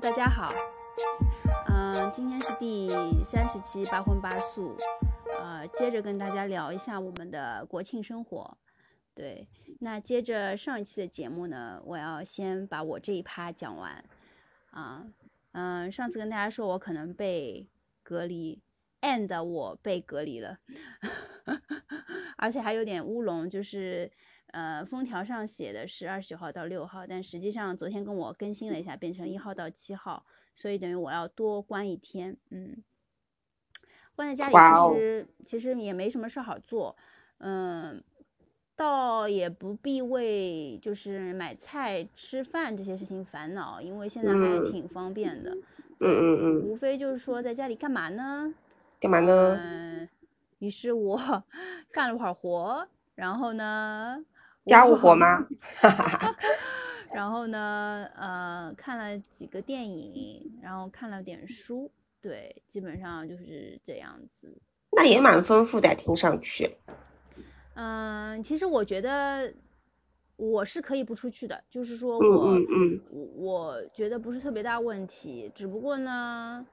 大家好。嗯，今天是第三十期八荤八素，呃，接着跟大家聊一下我们的国庆生活。对，那接着上一期的节目呢，我要先把我这一趴讲完。啊，嗯，上次跟大家说我可能被隔离，and 我被隔离了，而且还有点乌龙，就是。呃，封条上写的是二十九号到六号，但实际上昨天跟我更新了一下，变成一号到七号，所以等于我要多关一天。嗯，关在家里其实其实也没什么事好做，嗯，倒也不必为就是买菜吃饭这些事情烦恼，因为现在还挺方便的。嗯嗯嗯。无非就是说在家里干嘛呢？干嘛呢？嗯，于是我 干了会儿活，然后呢。家务活吗？然后呢，呃，看了几个电影，然后看了点书，对，基本上就是这样子。那也蛮丰富的，听上去。嗯，其实我觉得我是可以不出去的，就是说我，嗯我觉得不是特别大问题。只不过呢，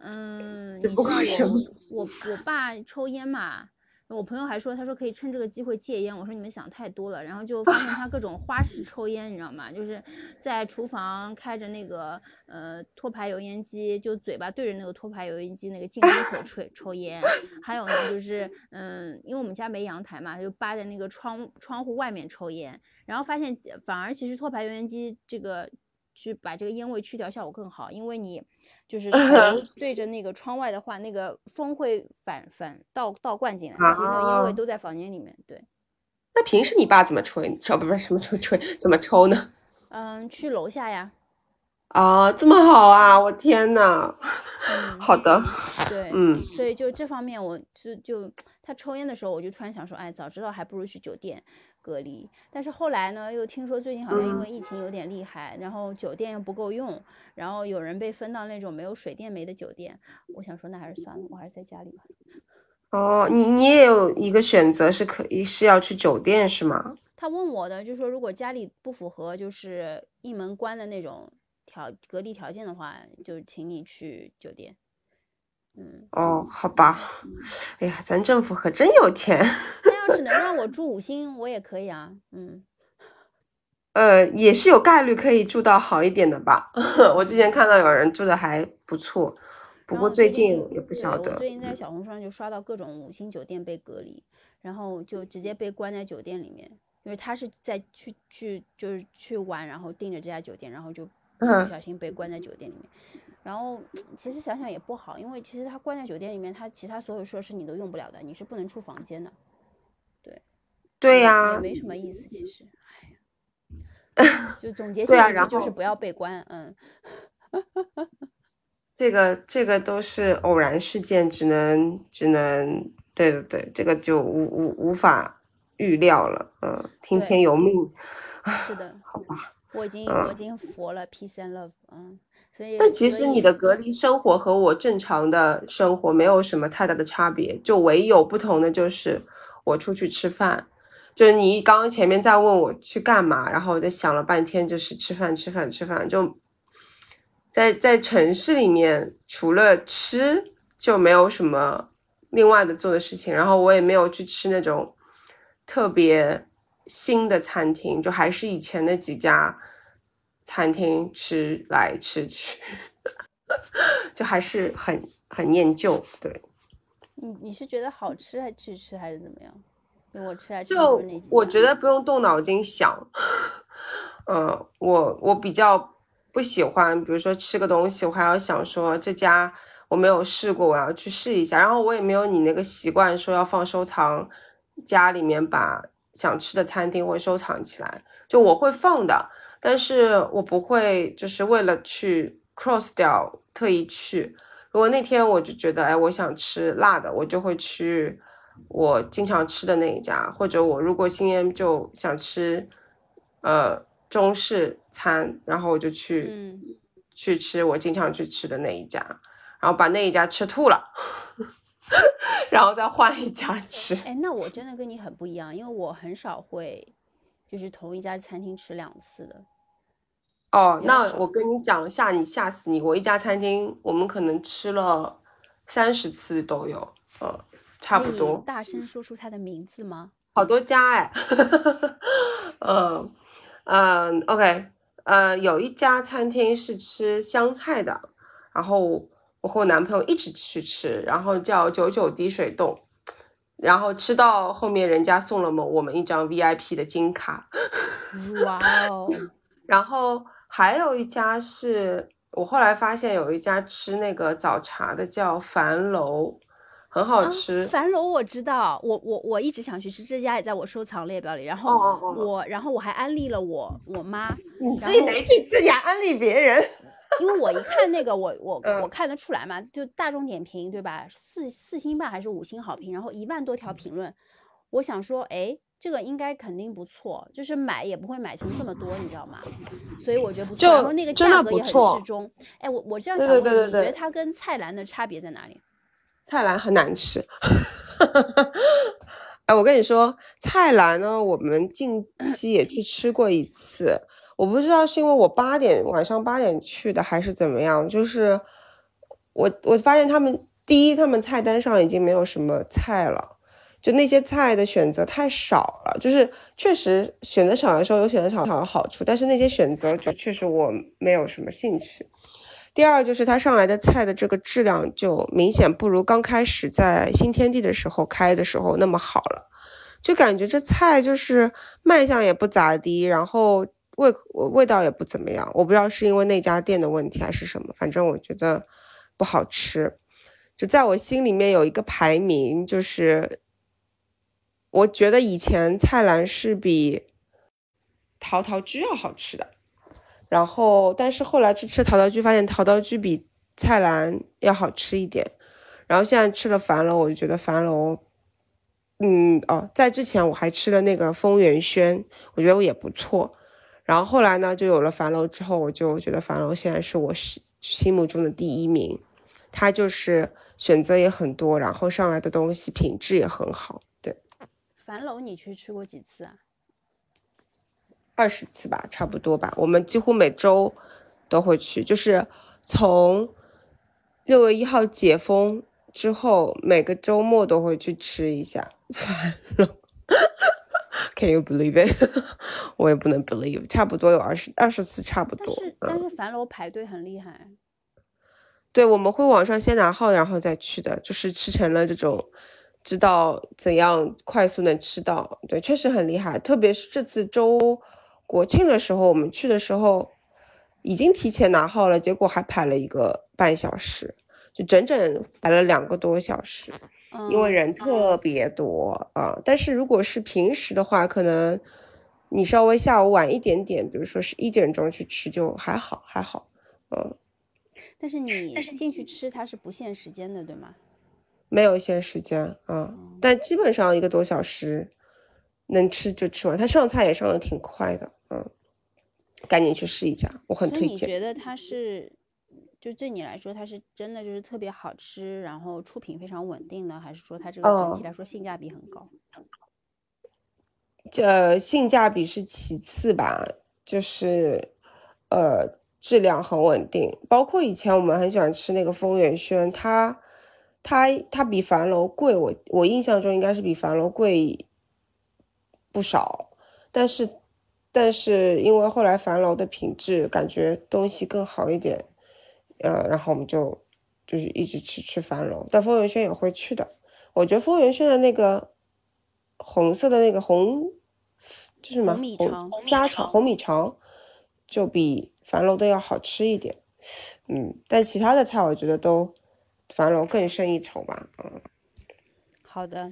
嗯，不过什么？我我爸抽烟嘛。我朋友还说，他说可以趁这个机会戒烟。我说你们想太多了。然后就 发现他各种花式抽烟，你知道吗？就是在厨房开着那个呃托盘油烟机，就嘴巴对着那个托盘油烟机那个进风 口吹抽烟。还有呢，就是嗯，因为我们家没阳台嘛，就扒在那个窗窗户外面抽烟。然后发现反而其实托盘油烟机这个去把这个烟味去掉效果更好，因为你。就是头对着那个窗外的话，那个风会反反倒倒灌进来，其实那个烟味都在房间里面。对，那平时你爸怎么吹？抽不不是什么抽吹？怎么抽呢？嗯，去楼下呀。啊，这么好啊！我天呐。好的。对，嗯，所以就这方面，我就就他抽烟的时候，我就突然想说，哎，早知道还不如去酒店。隔离，但是后来呢，又听说最近好像因为疫情有点厉害，然后酒店又不够用，然后有人被分到那种没有水电煤的酒店。我想说，那还是算了，我还是在家里吧。哦，你你也有一个选择是可以是要去酒店是吗？他问我的，就说如果家里不符合就是一门关的那种条隔离条件的话，就请你去酒店。嗯哦，好吧，哎呀，咱政府可真有钱。能让我住五星，我也可以啊。嗯，呃，也是有概率可以住到好一点的吧。我之前看到有人住的还不错，不过最近也不晓得。最近在小红书上就刷到各种五星酒店被隔离，然后就直接被关在酒店里面，因为他是在去去就是去玩，然后订着这家酒店，然后就不小心被关在酒店里面。然后 其实想想也不好，因为其实他关在酒店里面，他其他所有设施你都用不了的，你是不能出房间的。对，对呀，也没什么意思。其实，哎呀，就总结下来就是不要被关。嗯，这个这个都是偶然事件，只能只能对对对，这个就无无无法预料了。嗯，听天由命。是的，好吧，我已经我已经佛了，peace and love。嗯。所以但其实你的隔离生活和我正常的生活没有什么太大的差别，就唯有不同的就是我出去吃饭，就是你刚刚前面在问我去干嘛，然后我在想了半天，就是吃饭吃饭吃饭，就在在城市里面除了吃就没有什么另外的做的事情，然后我也没有去吃那种特别新的餐厅，就还是以前那几家。餐厅吃来吃去，就还是很很念旧。对，你你是觉得好吃还是去吃还是怎么样？就我觉得不用动脑筋想。嗯，我我比较不喜欢，比如说吃个东西，我还要想说这家我没有试过，我要去试一下。然后我也没有你那个习惯，说要放收藏家里面，把想吃的餐厅会收藏起来。就我会放的。但是我不会，就是为了去 cross 掉特意去。如果那天我就觉得，哎，我想吃辣的，我就会去我经常吃的那一家。或者我如果今天就想吃，呃，中式餐，然后我就去去吃我经常去吃的那一家，然后把那一家吃吐了，然后再换一家吃。哎，那我真的跟你很不一样，因为我很少会。就是同一家餐厅吃两次的，哦，那我跟你讲，吓你吓死你！我一家餐厅，我们可能吃了三十次都有，嗯，差不多。大声说出它的名字吗？好多家哎，嗯嗯，OK，呃，有一家餐厅是吃湘菜的，然后我和我男朋友一直去吃，然后叫九九滴水洞，然后吃到后面人家送了我我们一张 VIP 的金卡，哇哦，然后。还有一家是我后来发现有一家吃那个早茶的叫樊楼，很好吃。樊楼我知道，我我我一直想去吃，这家也在我收藏列表里。然后我然后我还安利了我我妈。你自己没去吃，还安利别人？因为我一看那个，我我我看得出来嘛，就大众点评对吧？四四星半还是五星好评，然后一万多条评论，我想说，哎。这个应该肯定不错，就是买也不会买成这么多，你知道吗？所以我觉得不错。然后那个价格也很适中。哎，我我这样想你觉得它跟菜篮的差别在哪里？菜篮很难吃。哎，我跟你说，菜篮呢，我们近期也去吃过一次。我不知道是因为我八点晚上八点去的，还是怎么样。就是我我发现他们第一，他们菜单上已经没有什么菜了。就那些菜的选择太少了，就是确实选择少的时候有选择少少的好处，但是那些选择就确实我没有什么兴趣。第二就是它上来的菜的这个质量就明显不如刚开始在新天地的时候开的时候那么好了，就感觉这菜就是卖相也不咋地，然后味味道也不怎么样。我不知道是因为那家店的问题还是什么，反正我觉得不好吃。就在我心里面有一个排名，就是。我觉得以前菜篮是比陶陶居要好吃的，然后但是后来去吃陶陶居，发现陶陶居比菜篮要好吃一点。然后现在吃了樊楼，我就觉得樊楼，嗯哦，在之前我还吃了那个丰源轩，我觉得我也不错。然后后来呢，就有了樊楼之后，我就觉得樊楼现在是我心心目中的第一名。它就是选择也很多，然后上来的东西品质也很好。对樊楼你去吃过几次啊？二十次吧，差不多吧。我们几乎每周都会去，就是从六月一号解封之后，每个周末都会去吃一下 樊楼。Can you believe it？我也不能 believe，差不多有二十二十次，差不多。但是但是樊楼排队很厉害。对，我们会网上先拿号，然后再去的，就是吃成了这种。知道怎样快速能吃到，对，确实很厉害。特别是这次周国庆的时候，我们去的时候已经提前拿号了，结果还排了一个半小时，就整整排了两个多小时，因为人特别多啊。但是如果是平时的话，可能你稍微下午晚一点点，比如说是一点钟去吃就还好，还好，嗯。但是你进去吃它是不限时间的，对吗？没有限时间啊，但基本上一个多小时能吃就吃完。它上菜也上的挺快的，嗯，赶紧去试一下，我很推荐。你觉得它是，就对你来说，它是真的就是特别好吃，然后出品非常稳定呢，还是说它这个整体来说性价比很高？这性价比是其次吧，就是呃质量很稳定。包括以前我们很喜欢吃那个丰源轩，它。它它比樊楼贵，我我印象中应该是比樊楼贵不少，但是但是因为后来樊楼的品质感觉东西更好一点，呃，然后我们就就是一直吃吃樊楼，但丰源轩也会去的。我觉得丰源轩的那个红色的那个红，这是什么？红米肠、虾肠、红米肠就比樊楼的要好吃一点，嗯，但其他的菜我觉得都。樊楼更胜一筹吧，嗯，好的，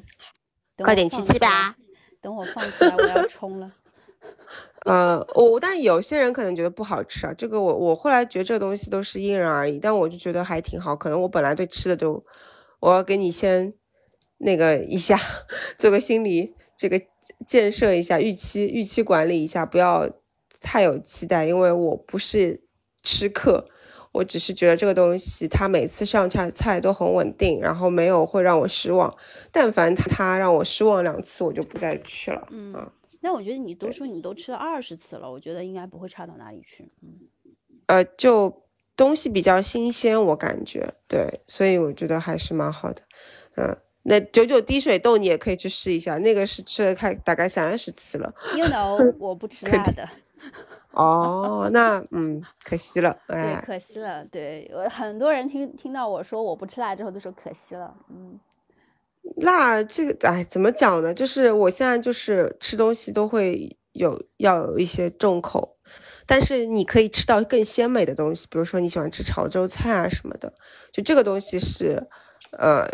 快点去吃吧。等我放出来，我要冲了。呃，我但有些人可能觉得不好吃啊，这个我我后来觉得这个东西都是因人而异，但我就觉得还挺好。可能我本来对吃的都，我要给你先那个一下，做个心理这个建设一下，预期预期管理一下，不要太有期待，因为我不是吃客。我只是觉得这个东西，它每次上菜菜都很稳定，然后没有会让我失望。但凡它让我失望两次，我就不再去了。嗯，但我觉得你都说你都吃了二十次了，我觉得应该不会差到哪里去。嗯，呃，就东西比较新鲜，我感觉对，所以我觉得还是蛮好的。嗯，那九九滴水豆你也可以去试一下，那个是吃了开大概三十次了。You know，我不吃辣的，哦，那 嗯，可惜了，对，哎，可惜了。对我很多人听听到我说我不吃辣之后，都说可惜了。嗯，辣这个，哎，怎么讲呢？就是我现在就是吃东西都会有要有一些重口，但是你可以吃到更鲜美的东西，比如说你喜欢吃潮州菜啊什么的，就这个东西是，呃，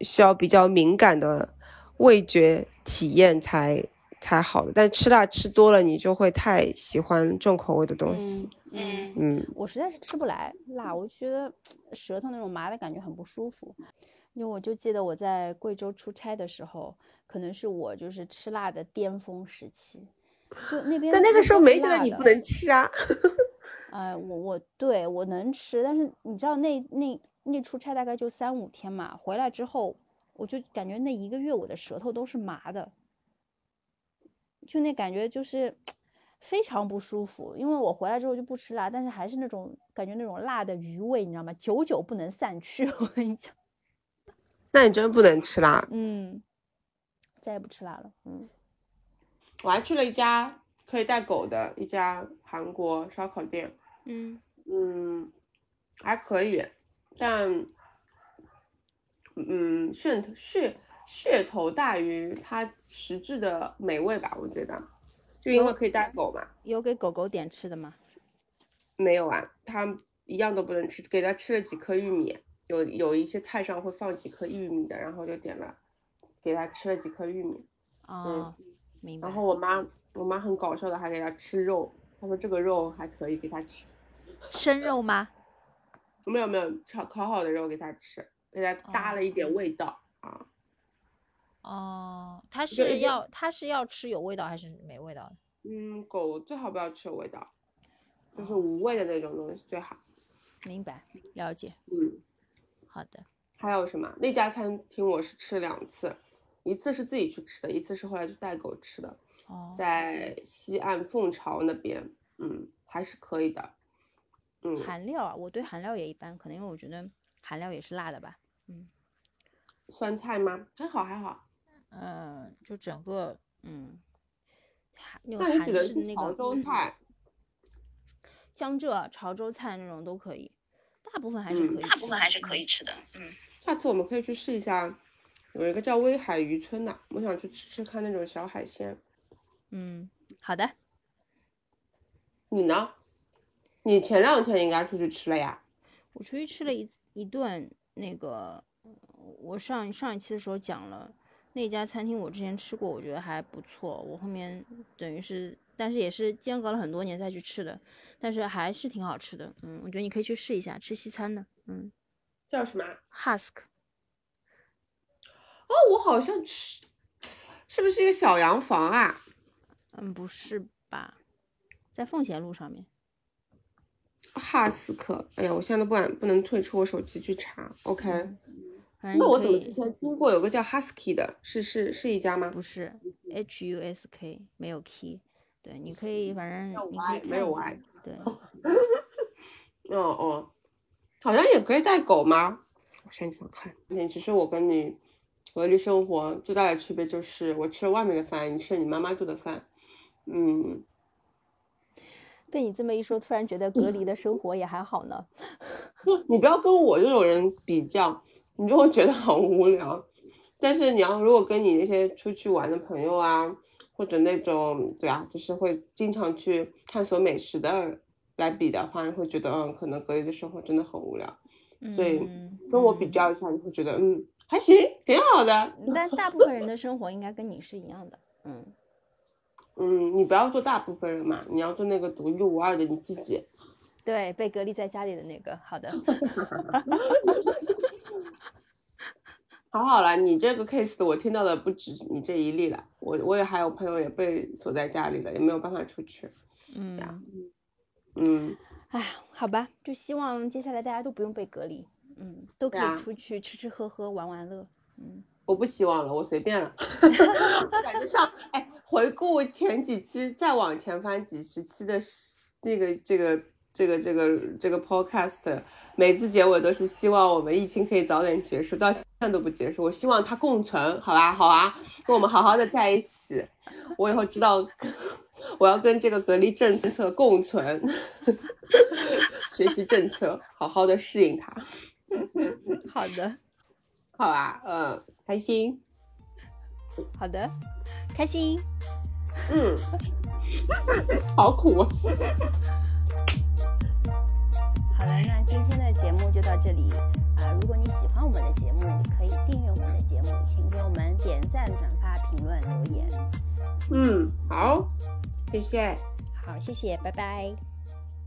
需要比较敏感的味觉体验才才好的。但吃辣吃多了，你就会太喜欢重口味的东西。嗯，嗯，我实在是吃不来辣，我就觉得 舌头那种麻的感觉很不舒服。因为我就记得我在贵州出差的时候，可能是我就是吃辣的巅峰时期，就那边但那个时候没觉得你不能吃啊。哎，我我对我能吃，但是你知道那那那出差大概就三五天嘛，回来之后我就感觉那一个月我的舌头都是麻的，就那感觉就是非常不舒服。因为我回来之后就不吃辣，但是还是那种感觉那种辣的余味，你知道吗？久久不能散去。我跟你讲，那你真不能吃辣。嗯，再也不吃辣了。嗯，我还去了一家可以带狗的一家韩国烧烤店，嗯嗯，还可以，但嗯，噱头噱噱头大于它实质的美味吧，我觉得，就因为可以带狗嘛，有给狗狗点吃的吗？没有啊，它一样都不能吃，给它吃了几颗玉米，有有一些菜上会放几颗玉米的，然后就点了，给他吃了几颗玉米，哦，明白。然后我妈我妈很搞笑的还给他吃肉，她说这个肉还可以给他吃。生肉吗？没有没有，炒烤好的肉给他吃，给他搭了一点味道、啊。哦，它是要它是要吃有味道还是没味道的？嗯，狗最好不要吃有味道，就是哦无味的那种东西最好。明白，了解。嗯，好的，还有什么？那家餐厅我是吃了两次，一次是自己去吃的，一次是后来去带狗吃的，哦，在西岸凤巢那边，嗯，还是可以的。嗯，韩料啊，我对韩料也一般，可能因为我觉得韩料也是辣的吧。嗯酸菜吗？还好还好。嗯，就整个嗯，韩那那你种韩只能吃式的那个潮州菜。江浙、潮州菜那种都可以，大部分还是嗯可以吃的。大部分还是可以吃的。嗯，下次我们可以去试一下，有一个叫威海渔村的，我想去吃吃看那种小海鲜。嗯，好的。你呢？你前两天应该出去吃了呀？我出去吃了一一顿那个，呃我上上一期的时候讲了那家餐厅，我之前吃过，我觉得还不错。我后面等于是，但是也是间隔了很多年再去吃的，但是还是挺好吃的。嗯，我觉得你可以去试一下吃西餐的。嗯叫什么？，Husk 哦，我好像吃，是不是一个小洋房啊？嗯，不是吧？在奉贤路上面。哈斯克，哎呀，我现在都不敢不能退出我手机去查。OK，、那我怎么之前听过有个叫 Husky 的，是是是一家吗？不是 H U S K 没有 key，对，你可以反正你可以没有看一下 Y，对，哦哦，好像也可以带狗吗？我想想看。那，其实我跟你隔离生活最大的区别就是，我吃了外面的饭，你吃了你妈妈做的饭。嗯，被你这么一说，突然觉得隔离的生活也还好呢。不，你不要跟我这种人比较，你就会觉得很无聊。但是你要如果跟你那些出去玩的朋友啊，或者那种对啊，就是会经常去探索美食的来比的话，你会觉得嗯，可能隔离的生活真的很无聊。所以嗯跟我比嗯较一下，你会觉得嗯还行，挺好的。但大部分人的生活应该跟你是一样的。嗯，嗯，你不要做大部分人嘛，你要做那个独一无二的你自己。对，被隔离在家里的那个，好的。好好了，你这个 case 我听到的不止你这一例了，我我也还有朋友也被锁在家里了，也没有办法出去。嗯，嗯，哎，好吧，就希望接下来大家都不用被隔离，嗯，都可以出去吃吃喝喝、玩玩乐。嗯，我不希望了，我随便了。感觉上，哎，回回顾前几期，再往前翻几十期的这个这个这个这个这个 podcast，每次结尾都是希望我们疫情可以早点结束，到现在都不结束。我希望它共存，好吧，好啊，跟我们好好的在一起。我以后知道，我要跟这个隔离政策共存，学习政策，好好的适应它。好的，好啊，嗯，开心。好的，开心。嗯，好苦。到这里啊！如果你喜欢我们的节目，你可以订阅我们的节目，请给我们点赞、转发、评论、留言。嗯，好，谢谢。好，谢谢，拜拜，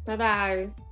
拜拜。